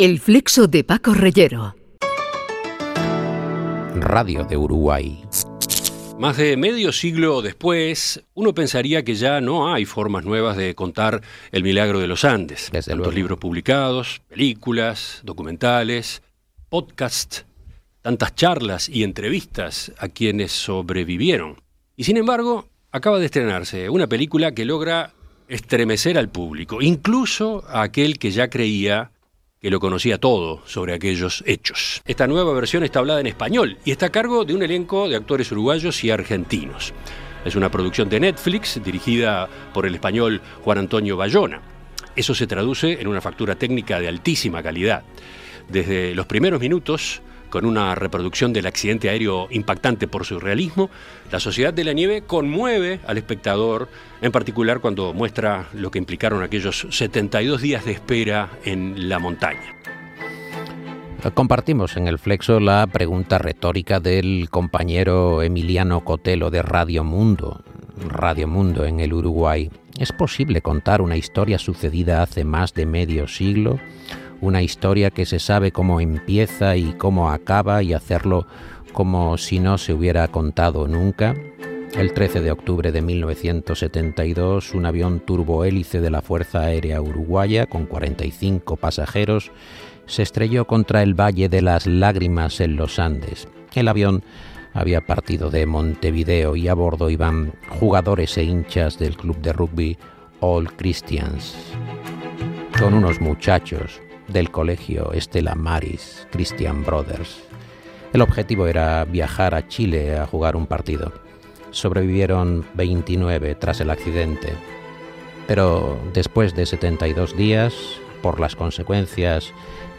El flexo de Paco Reyero. Radio de Uruguay. Más de medio siglo después, uno pensaría que ya no hay formas nuevas de contar el milagro de los Andes. Desde Tantos luego. libros publicados, películas, documentales, podcasts, tantas charlas y entrevistas a quienes sobrevivieron. Y sin embargo, acaba de estrenarse una película que logra estremecer al público, incluso a aquel que ya creía que lo conocía todo sobre aquellos hechos. Esta nueva versión está hablada en español y está a cargo de un elenco de actores uruguayos y argentinos. Es una producción de Netflix dirigida por el español Juan Antonio Bayona. Eso se traduce en una factura técnica de altísima calidad. Desde los primeros minutos, con una reproducción del accidente aéreo impactante por su realismo, la Sociedad de la Nieve conmueve al espectador, en particular cuando muestra lo que implicaron aquellos 72 días de espera en la montaña. Compartimos en el Flexo la pregunta retórica del compañero Emiliano Cotelo de Radio Mundo, Radio Mundo en el Uruguay. ¿Es posible contar una historia sucedida hace más de medio siglo? Una historia que se sabe cómo empieza y cómo acaba y hacerlo como si no se hubiera contado nunca. El 13 de octubre de 1972, un avión turbohélice de la Fuerza Aérea Uruguaya con 45 pasajeros se estrelló contra el Valle de las Lágrimas en los Andes. El avión había partido de Montevideo y a bordo iban jugadores e hinchas del club de rugby All Christians, con unos muchachos del colegio Estela Maris Christian Brothers. El objetivo era viajar a Chile a jugar un partido. Sobrevivieron 29 tras el accidente, pero después de 72 días, por las consecuencias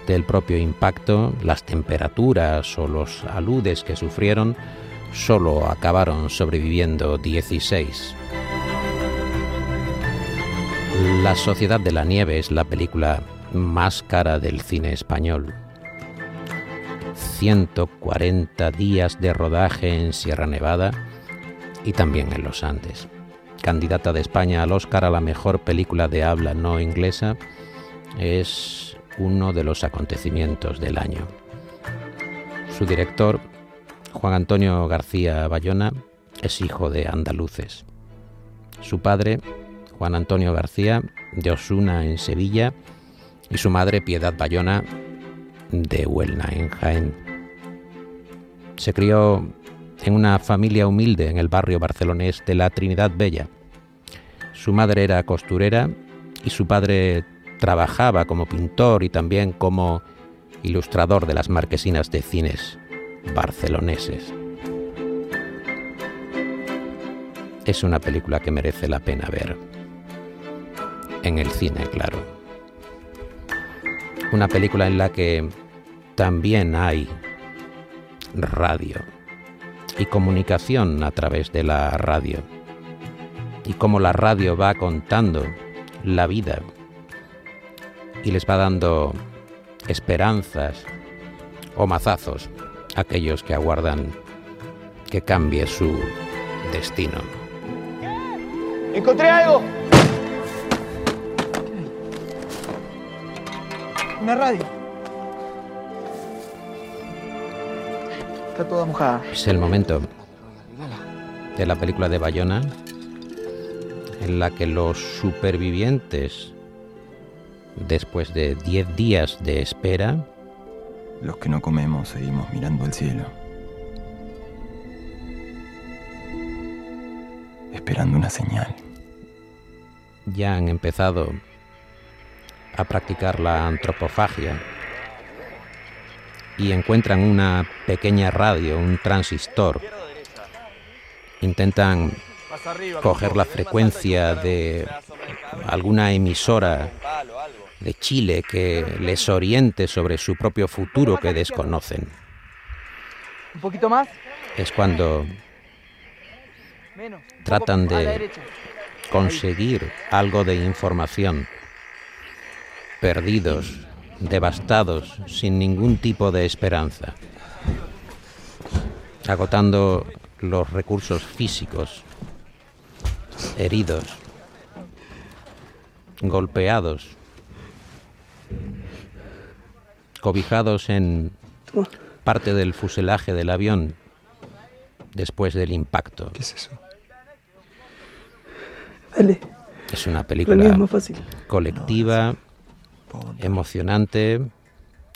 del propio impacto, las temperaturas o los aludes que sufrieron, solo acabaron sobreviviendo 16. La Sociedad de la Nieve es la película más cara del cine español. 140 días de rodaje en Sierra Nevada y también en los Andes. Candidata de España al Oscar a la mejor película de habla no inglesa, es uno de los acontecimientos del año. Su director, Juan Antonio García Bayona, es hijo de andaluces. Su padre, Juan Antonio García, de Osuna en Sevilla, y su madre, Piedad Bayona, de Huelna en Jaén. Se crió en una familia humilde en el barrio barcelonés de la Trinidad Bella. Su madre era costurera y su padre trabajaba como pintor y también como ilustrador de las marquesinas de cines barceloneses. Es una película que merece la pena ver. En el cine, claro. Una película en la que también hay radio y comunicación a través de la radio. Y cómo la radio va contando la vida y les va dando esperanzas o mazazos a aquellos que aguardan que cambie su destino. ¡Encontré algo! Una radio. Está toda mojada. Es el momento de la película de Bayona en la que los supervivientes, después de 10 días de espera, Los que no comemos seguimos mirando al cielo. Esperando una señal. ya han empezado a practicar la antropofagia y encuentran una pequeña radio, un transistor. Intentan coger la frecuencia de alguna emisora de Chile que les oriente sobre su propio futuro que desconocen. Un poquito más. Es cuando Tratan de- conseguir algo de información. Perdidos, devastados, sin ningún tipo de esperanza. Agotando los recursos físicos, heridos, golpeados. cobijados en parte del fuselaje del avión después del impacto. ¿Qué es eso? Dale, Es una película fácil. colectiva, emocionante,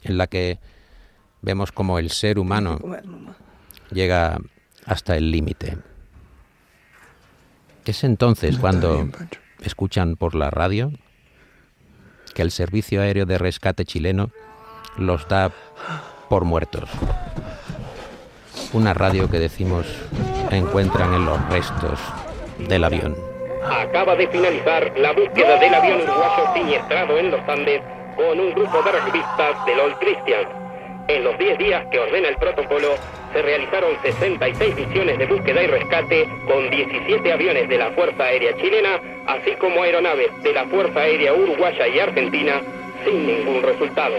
en la que vemos como el ser humano llega hasta el límite. Es entonces cuando escuchan por la radio que el Servicio Aéreo de Rescate chileno los da por muertos. Una radio que decimos encuentran en los restos del avión. Acaba de finalizar la búsqueda del avión uruguayo siniestrado en los Andes con un grupo de rugbyistas del Old Christian. En los 10 días que ordena el protocolo, se realizaron 66 misiones de búsqueda y rescate con 17 aviones de la Fuerza Aérea Chilena, así como aeronaves de la Fuerza Aérea Uruguaya y Argentina, sin ningún resultado.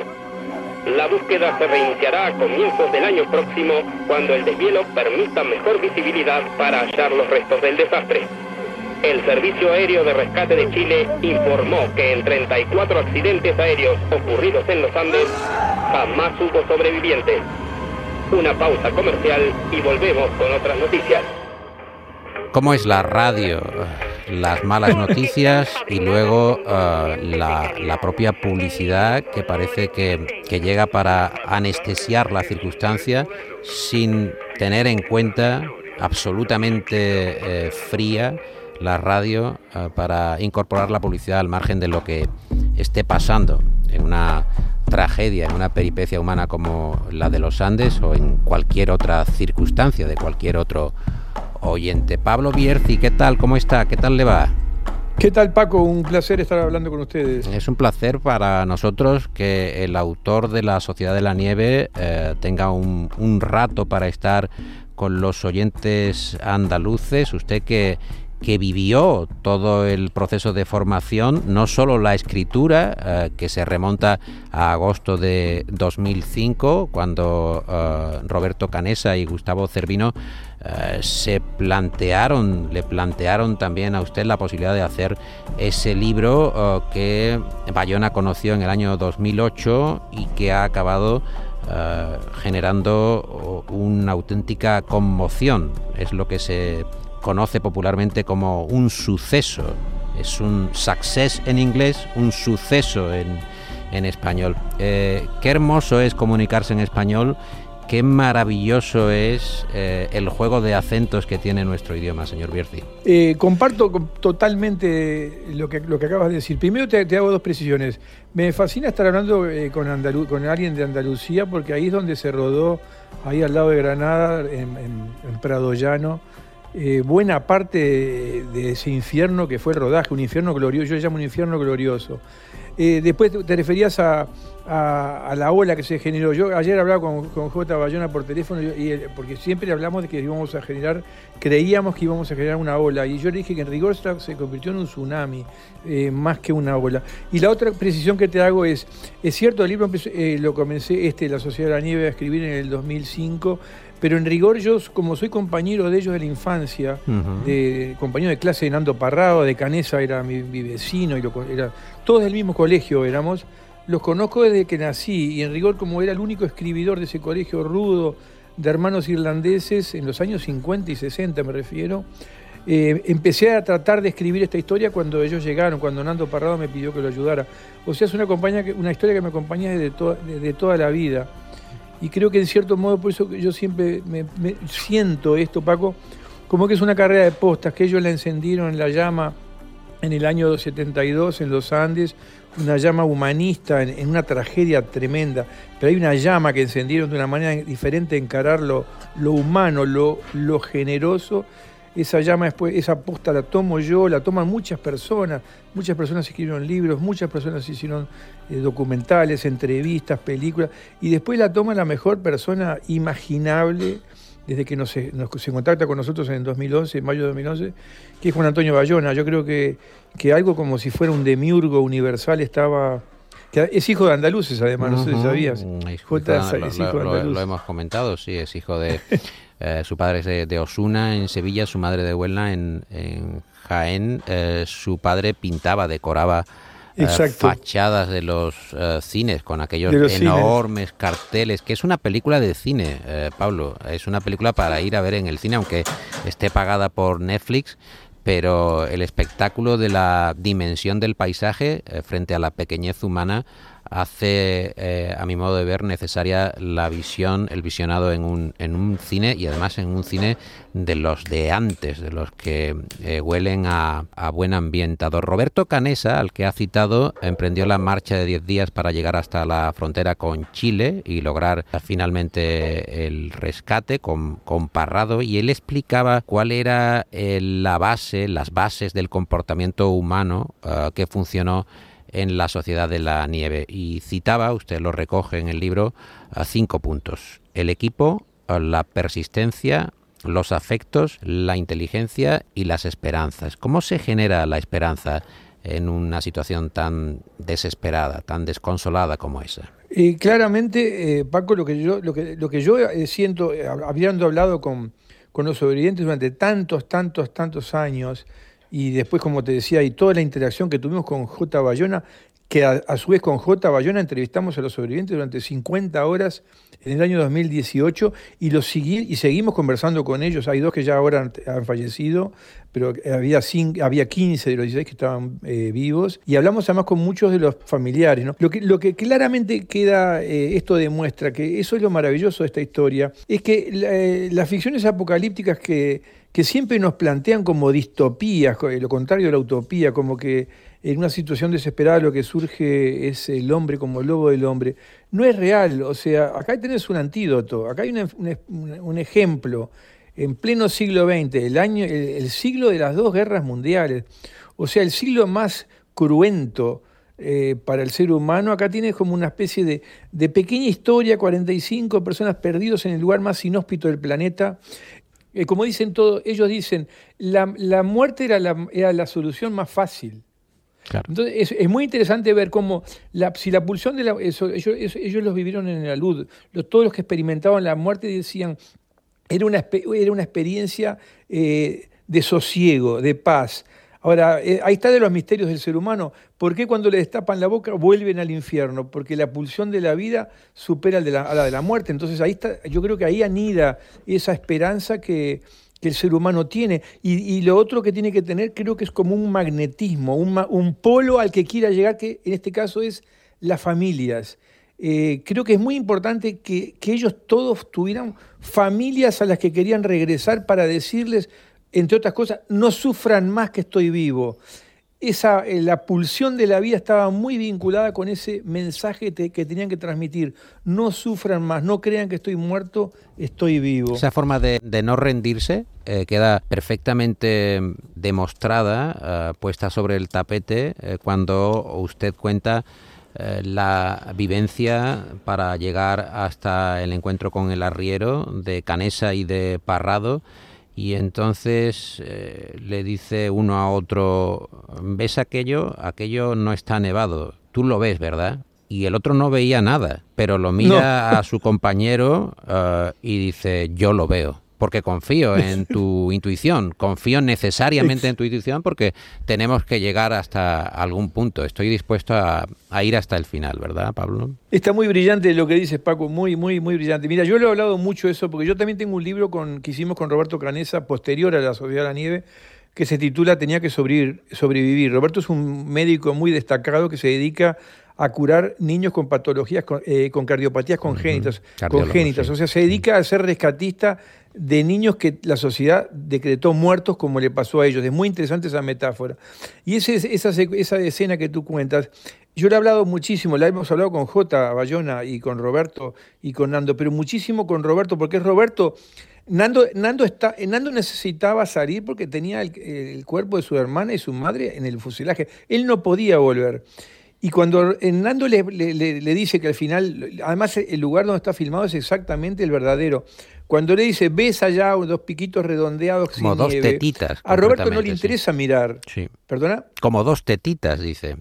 La búsqueda se reiniciará a comienzos del año próximo cuando el deshielo permita mejor visibilidad para hallar los restos del desastre. El Servicio Aéreo de Rescate de Chile informó que en 34 accidentes aéreos ocurridos en los Andes jamás hubo sobrevivientes. Una pausa comercial y volvemos con otras noticias. ¿Cómo es la radio? Las malas noticias y luego la, la propia publicidad que parece que, que llega para anestesiar la circunstancia sin tener en cuenta absolutamente eh, fría la radio eh, para incorporar la publicidad al margen de lo que esté pasando en una tragedia, en una peripecia humana como la de los Andes o en cualquier otra circunstancia de cualquier otro oyente. Pablo Bierzi, ¿qué tal? ¿Cómo está? ¿Qué tal le va? ¿Qué tal, Paco? Un placer estar hablando con ustedes. Es un placer para nosotros que el autor de La Sociedad de la Nieve eh, tenga un, un rato para estar con los oyentes andaluces. Usted que, que vivió todo el proceso de formación, no solo la escritura, eh, que se remonta a agosto de 2005, cuando eh, Roberto Canesa y Gustavo Cervino eh, se plantearon, le plantearon también a usted la posibilidad de hacer ese libro que Bayona conoció en el año 2008 y que ha acabado generando una auténtica conmoción. Es lo que se conoce popularmente como un suceso. Es un success en inglés, un suceso en, en español. Eh, qué hermoso es comunicarse en español Qué maravilloso es eh, el juego de acentos que tiene nuestro idioma, señor Bierzi. Eh, comparto totalmente lo que, lo que acabas de decir. Primero te, te hago dos precisiones. Me fascina estar hablando eh, con, Andalu- con alguien de Andalucía porque ahí es donde se rodó, ahí al lado de Granada, en, en- en Prado Llano, eh, buena parte de, ese infierno que fue el rodaje, un infierno glorioso, yo le llamo un infierno glorioso. Eh, después te- referías a, la ola que se generó. Yo ayer hablaba con, con J. Bayona por teléfono, y, porque siempre hablamos de que íbamos a generar, creíamos que íbamos a generar una ola, y yo le dije que en rigor se convirtió en un tsunami, eh, más que una ola. Y la otra precisión que te hago es, es cierto, el libro lo comencé, este, La Sociedad de la Nieve, a escribir en el 2005, pero en rigor yo, como soy compañero de ellos de la infancia, de compañero de clase de Nando Parrado, de Canesa era mi, mi vecino, y lo, era, todos del mismo colegio éramos, los conozco desde que nací, y en rigor como era el único escribidor de ese colegio rudo de hermanos irlandeses, en los años 50 y 60 me refiero, eh, empecé a tratar de escribir esta historia cuando ellos llegaron, cuando Nando Parrado me pidió que lo ayudara. O sea, es una, compañía que- una historia que me acompaña desde, to- desde toda la vida. Y creo que en cierto modo, por eso que yo siempre me, siento esto, Paco, como que es una carrera de postas, que ellos la encendieron en la llama en el año 72 en los Andes, una llama humanista, en, en una tragedia tremenda, pero hay una llama que encendieron de una manera diferente de encarar lo, lo humano, lo, lo generoso. Esa llama después, esa posta la tomo yo, la toman muchas personas, muchas personas escribieron libros, muchas personas hicieron eh, documentales, entrevistas, películas, y después la toma la mejor persona imaginable desde que nos, nos- se contacta con nosotros en 2011, en mayo de 2011, que es Juan Antonio Bayona. Yo creo que, que algo como si fuera un demiurgo universal estaba... que es hijo de andaluces, además, no sé si sabías. J lo, es lo hemos comentado, sí, es hijo de... eh, su padre es de, de Osuna, en Sevilla, su madre de Huelna, en, en Jaén. Eh, su padre pintaba, decoraba eh, Exacto. fachadas de los cines con aquellos cines. enormes carteles, que es una película de cine, eh, Pablo. Es una película para ir a ver en el cine, aunque esté pagada por Netflix. Pero el espectáculo de la dimensión del paisaje eh, frente a la pequeñez humana hace, eh, a mi modo de ver, necesaria la visión, el visionado en un, en un cine y además en un cine de los de antes, de los que eh, huelen a, a buen ambientado. Roberto Canesa, al que ha citado, emprendió la marcha de 10 días para llegar hasta la frontera con Chile y lograr eh, finalmente el rescate con, con Parrado y él explicaba cuál era la base, las bases del comportamiento humano que funcionó en la sociedad de la nieve. Y citaba, usted lo recoge en el libro, a cinco puntos. El equipo, la persistencia, los afectos, la inteligencia y las esperanzas. ¿Cómo se genera la esperanza en una situación tan desesperada, tan desconsolada como esa? Y claramente, eh, Paco, lo que yo, lo que, lo que yo eh, siento, eh, hab- habiendo hablado con, con los sobrevivientes durante tantos, tantos, tantos años, y después, como te decía, y toda la interacción que tuvimos con J. Bayona, que a, su vez con J. Bayona entrevistamos a los sobrevivientes durante 50 horas en el año 2018 y, los seguí, y seguimos conversando con ellos. Hay dos que ya ahora han, fallecido, pero había, cin- había 15 de los 16 que estaban eh, vivos. Y hablamos además con muchos de los familiares. Lo, que, claramente queda, eh, esto demuestra que eso es lo maravilloso de esta historia, es que eh, las ficciones apocalípticas que, que siempre nos plantean como distopías, lo contrario de la utopía, como que en una situación desesperada lo que surge es el hombre como el lobo del hombre, no es real. O sea, acá tenés un antídoto, acá hay un, ejemplo. En pleno siglo XX, el, año, el, el siglo de las dos guerras mundiales, o sea, el siglo más cruento eh, para el ser humano, acá tienes como una especie de, de pequeña historia, 45 personas perdidos en el lugar más inhóspito del planeta, eh, como dicen todos, ellos dicen, la, la muerte era la, era la solución más fácil. Entonces es, es muy interesante ver cómo, la, si la pulsión de la... Eso, ellos, ellos los vivieron en la luz, todos los que experimentaban la muerte decían, era una, era una experiencia eh, de sosiego, de paz. Ahora, eh, ahí está de los misterios del ser humano. ¿Por qué cuando le destapan la boca vuelven al infierno? Porque la pulsión de la vida supera de a la de la muerte. Entonces ahí está, yo creo que ahí anida esa esperanza que, que el ser humano tiene. Y, y lo otro que tiene que tener creo que es como un magnetismo, un, un polo al que quiera llegar, que en este caso es las familias. Eh, creo que es muy importante que, que ellos todos tuvieran familias a las que querían regresar para decirles, entre otras cosas, no sufran más que estoy vivo. Esa, eh, la pulsión de la vida estaba muy vinculada con ese mensaje que tenían que transmitir. No sufran más, no crean que estoy muerto, estoy vivo. Esa forma de, no rendirse eh, queda perfectamente demostrada, eh, puesta sobre el tapete, cuando usted cuenta la vivencia para llegar hasta el encuentro con el arriero de Canesa y de Parrado. Y entonces eh, le dice uno a otro, ¿ves aquello? Aquello no está nevado. Tú lo ves, ¿verdad? Y el otro no veía nada, pero lo mira a su compañero eh, y dice, yo lo veo. Porque confío en tu intuición, confío necesariamente en tu intuición porque tenemos que llegar hasta algún punto. Estoy dispuesto a, a ir hasta el final, ¿verdad, Pablo? Está muy brillante lo que dices, Paco, muy, muy, muy brillante. Mira, yo le he hablado mucho de eso, porque yo también tengo un libro con, que hicimos con Roberto Canesa, posterior a la Sociedad de la Nieve, que se titula Tenía que sobrevivir. sobrevivir. Roberto es un médico muy destacado que se dedica a curar niños con patologías, con, eh, con cardiopatías congénitas, congénitas. sí. O sea, se dedica a ser rescatista de niños que la sociedad decretó muertos como le pasó a ellos. Es muy interesante esa metáfora. Y esa, esa escena que tú cuentas, yo le he hablado muchísimo, la hemos hablado con J. Bayona y con Roberto y con Nando, pero muchísimo con Roberto, porque es Roberto. Nando, Nando, está, Nando necesitaba salir porque tenía el, cuerpo de su hermana y su madre en el fuselaje. Él no podía volver. Y cuando Nando le- le- le dice que al final, además el lugar donde está filmado es exactamente el verdadero. Cuando le dice, ves allá dos piquitos redondeados Como sin dos nieve", tetitas, A Roberto no le interesa mirar. Sí. ¿Perdona? Como dos tetitas, dice.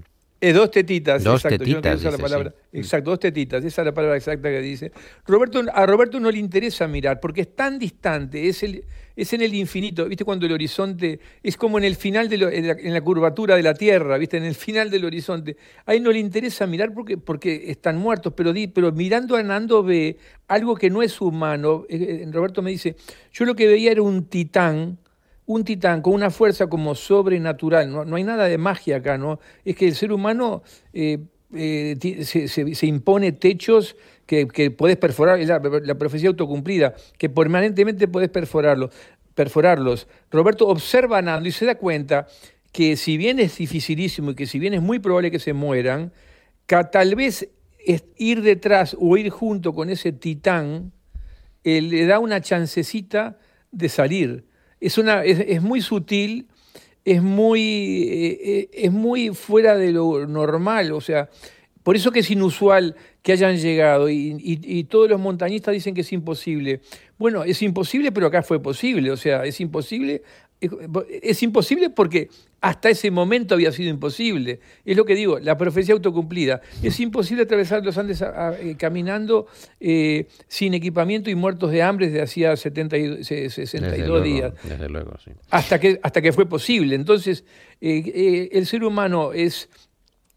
Eh, dos tetitas, Dos exacto. yo no la palabra. sí. Exacto, dos tetitas, esa es la palabra exacta que dice. Roberto, a Roberto no le interesa mirar porque es tan distante, es, el, es en el infinito, ¿viste? Cuando el horizonte es como en el final, de lo- en, la, en la curvatura de la Tierra, ¿viste? En el final del horizonte. A él no le interesa mirar porque, porque están muertos, pero, di- pero mirando a Nando ve algo que no es humano. Eh, eh, Roberto me dice, yo lo que veía era un titán un titán con una fuerza como sobrenatural, no, no hay nada de magia acá, ¿no? Es que el ser humano eh, eh, se, impone techos que, que podés perforar, la, profecía autocumplida, que permanentemente podés perforarlo, perforarlos. Roberto observa a Nando y se da cuenta que si bien es dificilísimo y que si bien es muy probable que se mueran, ca- tal vez ir detrás o ir junto con ese titán eh, le da una chancecita de salir. Es, una, es, es muy sutil, es muy, eh, eh, es muy fuera de lo normal, o sea, por eso que es inusual que hayan llegado y, y- y todos los montañistas dicen que es imposible. Bueno, es imposible, pero acá fue posible, o sea, es imposible, es, es imposible porque hasta ese momento había sido imposible. Es lo que digo, la profecía autocumplida. Es imposible atravesar los Andes a- a- eh, caminando eh, sin equipamiento y muertos de hambre desde hacía 70 y- se- Desde 62 luego, días Desde luego, sí. hasta que, hasta que fue posible. Entonces, eh, eh, el ser humano es,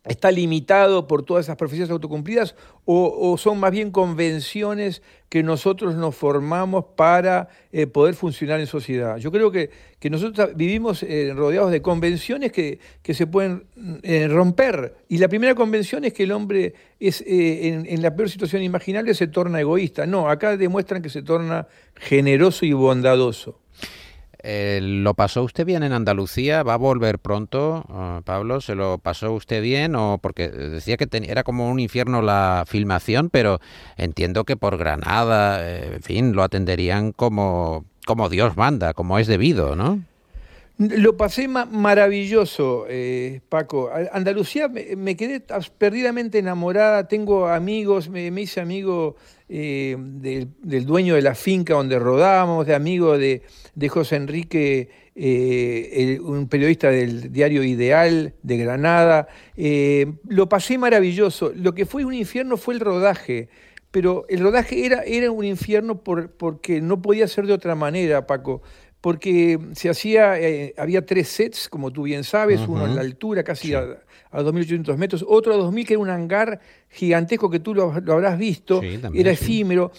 está limitado por todas esas profecías autocumplidas o, o son más bien convenciones que nosotros nos formamos para eh, poder funcionar en sociedad. Yo creo que, que nosotros vivimos eh, rodeados de convenciones que, que se pueden eh, romper. Y la primera convención es que el hombre es en, en la peor situación imaginable se torna egoísta. No, acá demuestran que se torna generoso y bondadoso. Eh, ¿Lo pasó usted bien en Andalucía? ¿Va a volver pronto, ah, Pablo? ¿Se lo pasó usted bien? o Porque decía que ten- era como un infierno la filmación, pero entiendo que por Granada, eh, en fin, lo atenderían como, como Dios manda, como es debido, ¿no? Lo pasé ma- maravilloso, eh, Paco. Andalucía me, quedé perdidamente enamorada. Tengo amigos, me, hice amigo eh, del, del dueño de la finca donde rodamos, de amigo de, de José Enrique, eh, un periodista del diario Ideal de Granada. Lo pasé maravilloso. Lo que fue un infierno fue el rodaje. Pero el rodaje era, era un infierno por, porque no podía ser de otra manera, Paco porque se hacía, eh, había tres sets, como tú bien sabes, uno en la altura, casi a, a 2.800 metros, otro a 2.000, que era un hangar gigantesco que tú lo, lo habrás visto, Sí, también, era sí. efímero.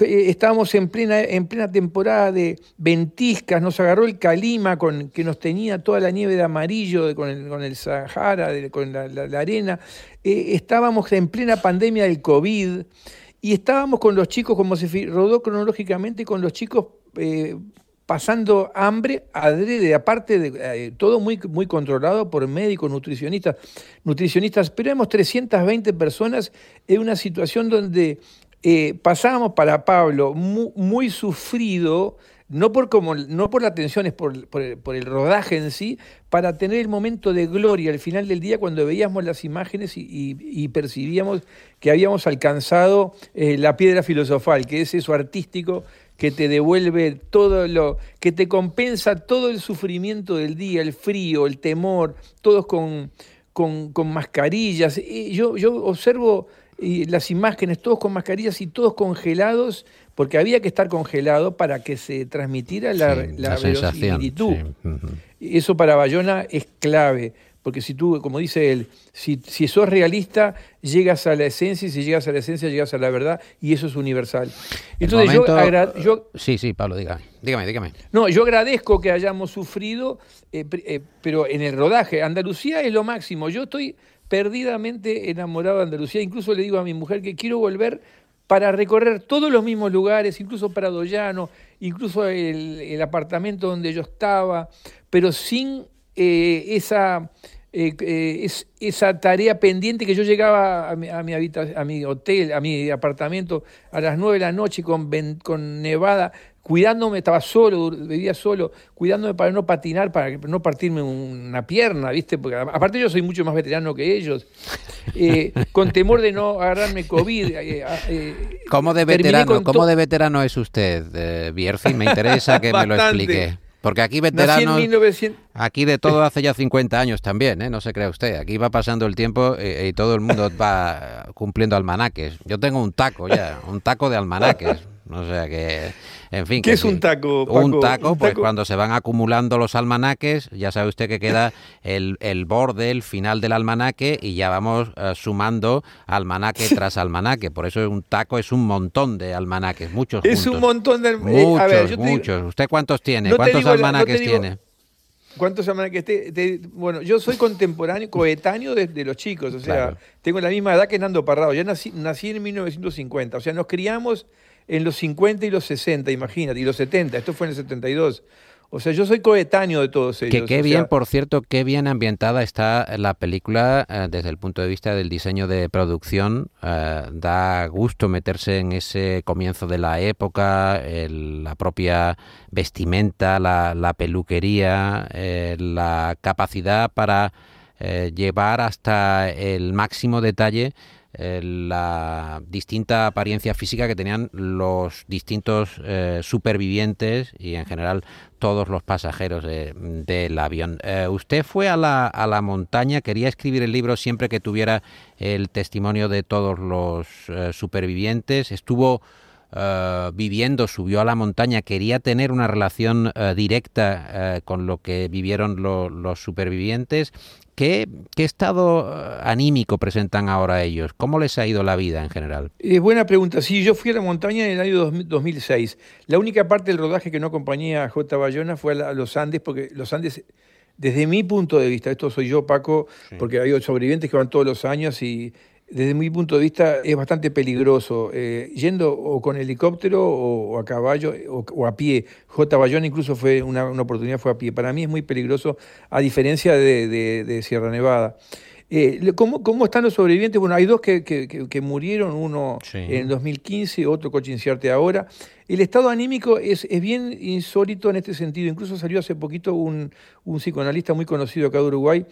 Eh, Estábamos en plena, en plena temporada de ventiscas, nos agarró el calima con, que nos tenía toda la nieve de amarillo de- con, el, con el Sahara, de- con la, la- la arena. Eh, estábamos en plena pandemia del COVID y estábamos con los chicos, como se rodó cronológicamente, con los chicos eh, pasando hambre adrede, aparte de eh, todo muy, muy controlado por médicos, nutricionistas, nutricionistas, pero éramos 320 personas en una situación donde eh, pasábamos para Pablo mu- muy, sufrido, no por, como, no por la tensión, es por, el, rodaje en sí, para tener el momento de gloria al final del día cuando veíamos las imágenes y percibíamos que habíamos alcanzado eh, la piedra filosofal, que es eso artístico que te devuelve todo lo, que te compensa todo el sufrimiento del día, el frío, el temor, todos con, con, con mascarillas. Y yo, yo observo las imágenes, todos con mascarillas y todos congelados, porque había que estar congelado para que se transmitiera la, Sí, la sensación. Eso para Bayona es clave, porque si tú, como dice él, si, si sos realista, llegas a la esencia, y si llegas a la esencia, llegas a la verdad, y eso es universal. Entonces momento- yo, agra- yo, Sí, sí, Pablo, dígame, dígame, dígame. no, yo agradezco que hayamos sufrido, eh, eh, pero en el rodaje, Andalucía es lo máximo. Yo estoy perdidamente enamorado de Andalucía. Incluso le digo a mi mujer que quiero volver para recorrer todos los mismos lugares, incluso Prado Llano, incluso el, el apartamento donde yo estaba, pero sin eh, esa, eh, eh, es- esa tarea pendiente que yo llegaba a mi, a mi, habita- a mi hotel, a mi apartamento a las nueve de la noche con, con nevada, cuidándome, estaba solo, vivía solo, cuidándome para no patinar, para no partirme una pierna, ¿viste? Porque aparte yo soy mucho más veterano que ellos, eh, con temor de no agarrarme COVID. eh, eh, ¿Cómo de veterano, cómo de veterano es usted, eh, Bierzi? Me interesa que me lo explique. Porque aquí Nací en veteranos, 1900. aquí de todo hace ya 50 años también, ¿eh? no se crea usted. Aquí va pasando el tiempo y, y todo el mundo va cumpliendo almanaques. Yo tengo un taco ya, un taco de almanaques. O sea que, en fin. ¿Qué que es un taco, Un taco, Un pues taco- cuando se van acumulando los almanaques, ya sabe usted que queda el, el borde, el final del almanaque y ya vamos eh, sumando almanaque tras almanaque. Por eso un taco es un montón de almanaques, muchos Es un montón de. eh, Muchos, a ver, yo te digo- muchos. ¿Usted cuántos tiene? no ¿Cuántos digo no almanaques digo- tiene? ¿Cuántos almanaques? Te, te- bueno, yo soy contemporáneo, coetáneo de, de los chicos, o sea, Claro. tengo la misma edad que Nando Parrado. Yo nací, nací en 1950, o sea, nos criamos en los 50 y los 60, imagínate, y los 70, esto fue en el 72. O sea, yo soy coetáneo de todos ellos. Que qué bien, sea, por cierto, qué bien ambientada está la película eh, desde el punto de vista del diseño de producción. eh, da gusto meterse en ese comienzo de la época, el- la propia vestimenta, la, la peluquería, eh, la capacidad para llevar hasta el máximo detalle la distinta apariencia física que tenían los distintos eh, supervivientes y en general todos los pasajeros de- del avión. Eh, usted fue a la, a la montaña, quería escribir el libro siempre que tuviera el testimonio de todos los eh, supervivientes, estuvo eh, viviendo, subió a la montaña, quería tener una relación eh, directa eh, con lo que vivieron lo- los supervivientes. ¿Qué, qué estado eh, anímico presentan ahora ellos? ¿Cómo les ha ido la vida en general? Es buena pregunta. Sí, yo fui a la montaña en el año 2000 2006. La única parte del rodaje que no acompañé a J. Bayona fue a, la- a los Andes, porque los Andes, desde mi punto de vista, esto soy yo, Paco, porque hay sobrevivientes que van todos los años y desde mi punto de vista es bastante peligroso. eh, yendo o con helicóptero o, o a caballo o, o a pie. J. Bayona incluso fue una, una oportunidad, fue a pie. Para mí es muy peligroso, a diferencia de, de- de Sierra Nevada. Eh, ¿cómo, cómo están los sobrevivientes? Bueno, hay dos que, que- que- que murieron, uno Sí. en 2015, otro Cochinciarte ahora. El estado anímico es, es bien insólito en este sentido. Incluso salió hace poquito un, un psicoanalista muy conocido acá de Uruguay,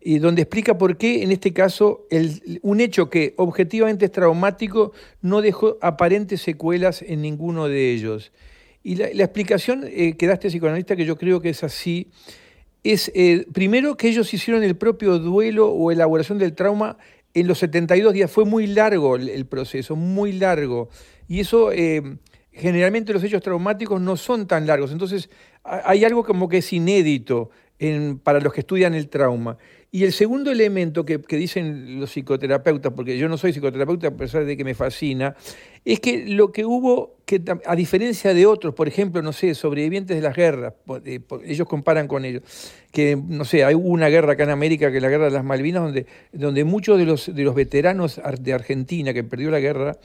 y donde explica por qué en este caso el- un hecho que objetivamente es traumático no dejó aparentes secuelas en ninguno de ellos. Y la, explicación eh, que da este psicoanalista, que yo creo que es así, es eh, primero que ellos hicieron el propio duelo o elaboración del trauma en los 72 días. Fue muy largo el, proceso, muy largo. Y eso, eh, generalmente los hechos traumáticos no son tan largos. Entonces, ha- hay algo como que es inédito para los que estudian el trauma. Y el segundo elemento que, dicen los psicoterapeutas, porque yo no soy psicoterapeuta a pesar de que me fascina, es que lo que hubo, que a diferencia de otros, por ejemplo, no sé, sobrevivientes de las guerras, ellos comparan con ellos, que no sé, hay una guerra acá en América, que es la guerra de las Malvinas, donde, donde muchos de los, de los veteranos de Argentina que perdió la guerra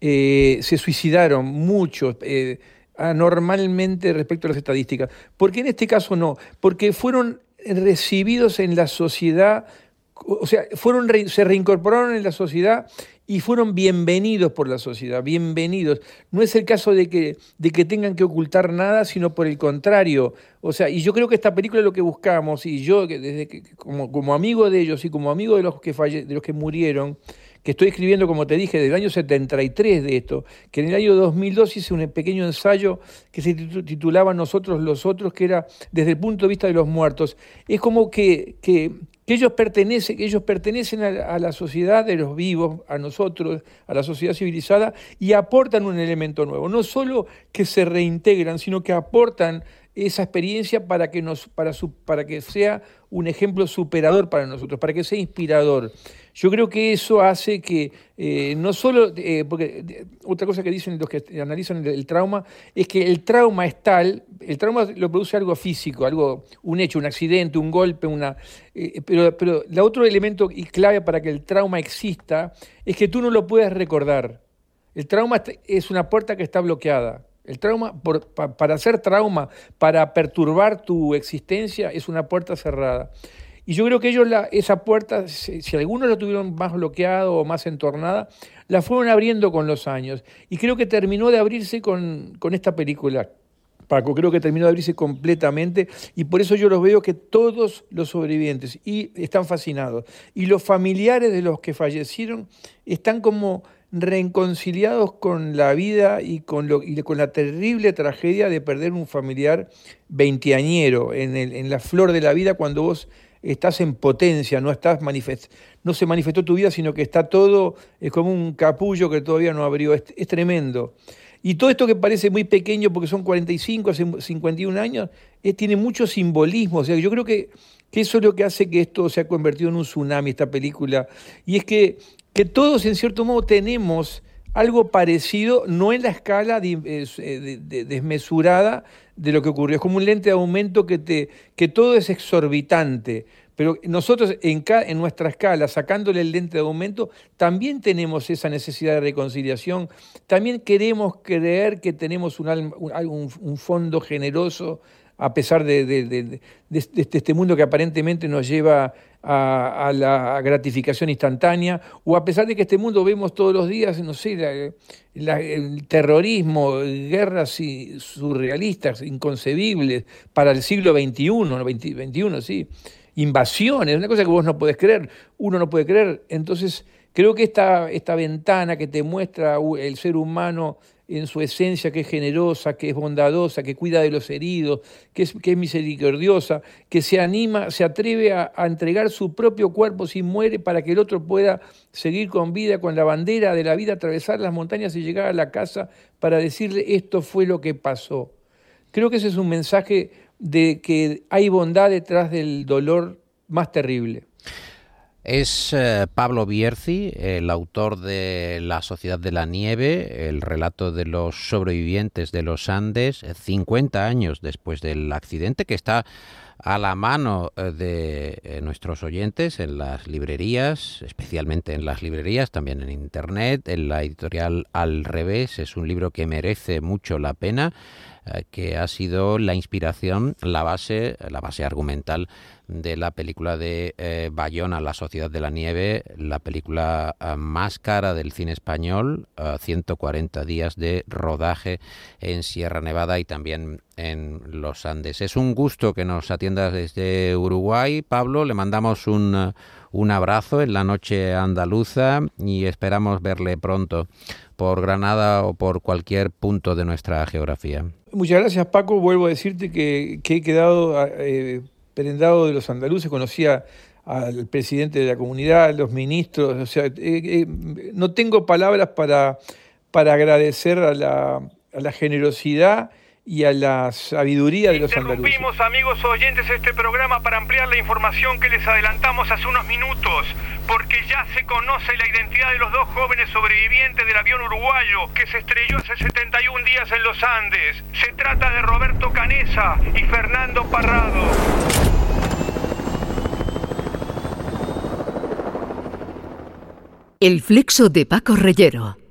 eh, se suicidaron, muchos. eh, anormalmente respecto a las estadísticas. ¿Por qué en este caso no? Porque fueron recibidos en la sociedad, o sea, fueron se reincorporaron en la sociedad y fueron bienvenidos por la sociedad, bienvenidos. No es el caso de que, de que tengan que ocultar nada, sino por el contrario. O sea, y yo creo que esta película es lo que buscamos, y yo desde que, como, como amigo de ellos y como amigo de los que falle- de los que murieron, que estoy escribiendo, como te dije, del año 73 de esto, que en el año 2002 hice un pequeño ensayo que se titu- titulaba Nosotros los otros, que era desde el punto de vista de los muertos. Es como que, que, que ellos pertenecen, que ellos pertenecen a, a la sociedad de los vivos, a nosotros, a la sociedad civilizada, y aportan un elemento nuevo. No solo que se reintegran, sino que aportan esa experiencia para que, nos, para, su, para que sea un ejemplo superador para nosotros, para que sea inspirador. Yo creo que eso hace que eh, no solo, eh, porque eh, otra cosa que dicen los que analizan el, trauma, es que el trauma es tal, el trauma lo produce algo físico, algo, un hecho, un accidente, un golpe, una. pero, pero el otro elemento y clave para que el trauma exista es que tú no lo puedes recordar. El trauma es una puerta que está bloqueada. El trauma, para hacer trauma, para perturbar tu existencia, es una puerta cerrada. Y yo creo que ellos esa puerta, si, algunos la tuvieron más bloqueada o más entornada, la fueron abriendo con los años. Y creo que terminó de abrirse con, con esta película. Paco, creo que terminó de abrirse completamente y por eso yo los veo que todos los sobrevivientes y están fascinados y los familiares de los que fallecieron están como reconciliados con la vida y con, lo, y con la terrible tragedia de perder un familiar veinteañero en, en la flor de la vida cuando vos estás en potencia, no, estás manifest no se manifestó tu vida, sino que está todo, es como un capullo que todavía no abrió, es, es tremendo. Y todo esto que parece muy pequeño, porque son 45, 51 años, es, tiene mucho simbolismo. O sea, yo creo que, que, eso es lo que hace que esto se ha convertido en un tsunami, esta película. Y es que que todos en cierto modo tenemos algo parecido, no en la escala eh, desmesurada de lo que ocurrió. Es como un lente de aumento que, te, que todo es exorbitante. Pero nosotros en, en, nuestra escala, sacándole el lente de aumento, también tenemos esa necesidad de reconciliación, también queremos creer que tenemos un, un, un fondo generoso a pesar de, este mundo que aparentemente nos lleva a, la gratificación instantánea, o a pesar de que este mundo vemos todos los días, no sé, el terrorismo, guerras surrealistas, inconcebibles para el siglo XXI, XXI, sí, invasiones, una cosa que vos no podés creer, uno no puede creer. Entonces, creo que esta, esta ventana que te muestra el ser humano en su esencia, que es generosa, que es bondadosa, que cuida de los heridos, que es, misericordiosa, que se anima, se atreve a, entregar su propio cuerpo si muere para que el otro pueda seguir con vida, con la bandera de la vida, atravesar las montañas y llegar a la casa para decirle esto fue lo que pasó. Creo que ese es un mensaje de que hay bondad detrás del dolor más terrible. Es eh, Pablo Bierzi, el autor de La Sociedad de la Nieve, el relato de los sobrevivientes de los Andes, 50 años después del accidente, que está a la mano eh, de eh, nuestros oyentes en las librerías, especialmente en las librerías, también en Internet, en la editorial Al Revés. Es un libro que merece mucho la pena que ha sido la inspiración, la base, la base argumental de la película de eh, Bayona, La Sociedad de la Nieve, la película eh, más cara del cine español, 140 eh, días de rodaje en Sierra Nevada y también en los Andes. Es un gusto que nos atiendas desde Uruguay, Pablo. Le mandamos un, un abrazo en la noche andaluza y esperamos verle pronto por Granada o por cualquier punto de nuestra geografía. Muchas gracias Paco, vuelvo a decirte que, que he quedado prendado de los andaluces, conocía al presidente de la comunidad, los ministros, o sea, eh, eh, no tengo palabras para, para agradecer a la, a la generosidad y a la sabiduría de los andaluces. Interrumpimos, amigos oyentes, este programa para ampliar la información que les adelantamos hace unos minutos, porque ya se conoce la identidad de los dos jóvenes sobrevivientes del avión uruguayo que se estrelló hace 71 días en los Andes. Se trata de Roberto Canesa y Fernando Parrado. El flexo de Paco Reyero.